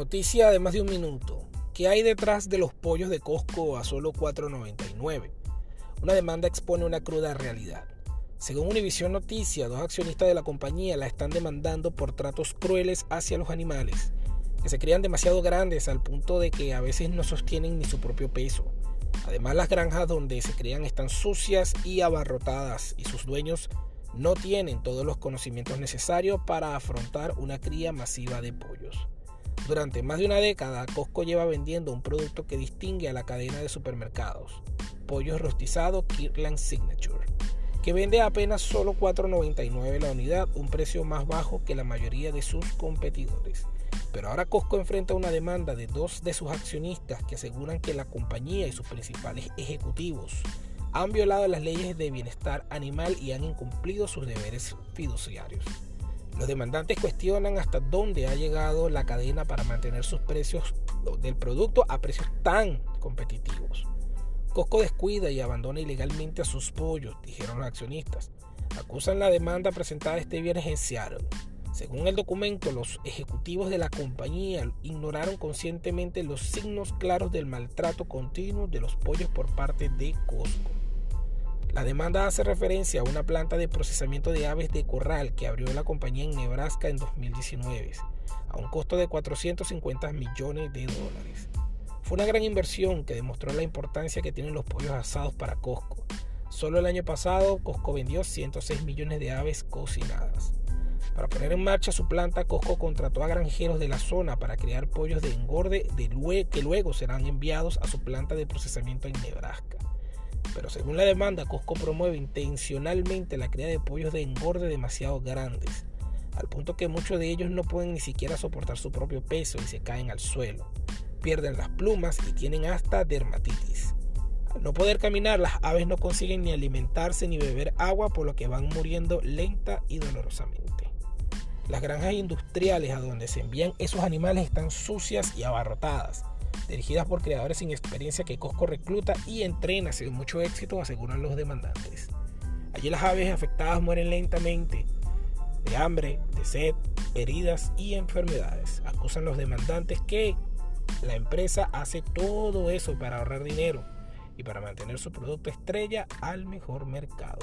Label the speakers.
Speaker 1: Noticia de más de un minuto. ¿Qué hay detrás de los pollos de Costco a solo 4.99? Una demanda expone una cruda realidad. Según Univision Noticia, dos accionistas de la compañía la están demandando por tratos crueles hacia los animales, que se crían demasiado grandes al punto de que a veces no sostienen ni su propio peso. Además, las granjas donde se crían están sucias y abarrotadas y sus dueños no tienen todos los conocimientos necesarios para afrontar una cría masiva de pollos. Durante más de una década, Costco lleva vendiendo un producto que distingue a la cadena de supermercados, pollo rostizado Kirkland Signature, que vende apenas solo $4.99 la unidad, un precio más bajo que la mayoría de sus competidores. Pero ahora Costco enfrenta una demanda de dos de sus accionistas que aseguran que la compañía y sus principales ejecutivos han violado las leyes de bienestar animal y han incumplido sus deberes fiduciarios. Los demandantes cuestionan hasta dónde ha llegado la cadena para mantener sus precios del producto a precios tan competitivos. Costco descuida y abandona ilegalmente a sus pollos, dijeron los accionistas. Acusan la demanda presentada este viernes en Seattle. Según el documento, los ejecutivos de la compañía ignoraron conscientemente los signos claros del maltrato continuo de los pollos por parte de Costco. La demanda hace referencia a una planta de procesamiento de aves de corral que abrió la compañía en Nebraska en 2019, a un costo de 450 millones de dólares. Fue una gran inversión que demostró la importancia que tienen los pollos asados para Costco. Solo el año pasado, Costco vendió 106 millones de aves cocinadas. Para poner en marcha su planta, Costco contrató a granjeros de la zona para crear pollos de engorde que luego serán enviados a su planta de procesamiento en Nebraska. Pero según la demanda, Costco promueve intencionalmente la cría de pollos de engorde demasiado grandes, al punto que muchos de ellos no pueden ni siquiera soportar su propio peso y se caen al suelo pierden las plumas y tienen hasta dermatitis. Al no poder caminar, las aves no consiguen ni alimentarse ni beber agua, por lo que van muriendo lenta y dolorosamente. Las granjas industriales a donde se envían esos animales están sucias y abarrotadas, dirigidas por creadores sin experiencia que Costco recluta y entrena sin mucho éxito, aseguran los demandantes. Allí las aves afectadas mueren lentamente de hambre, de sed, heridas y enfermedades. Acusan los demandantes que la empresa hace todo eso para ahorrar dinero y para mantener su producto estrella al mejor mercado.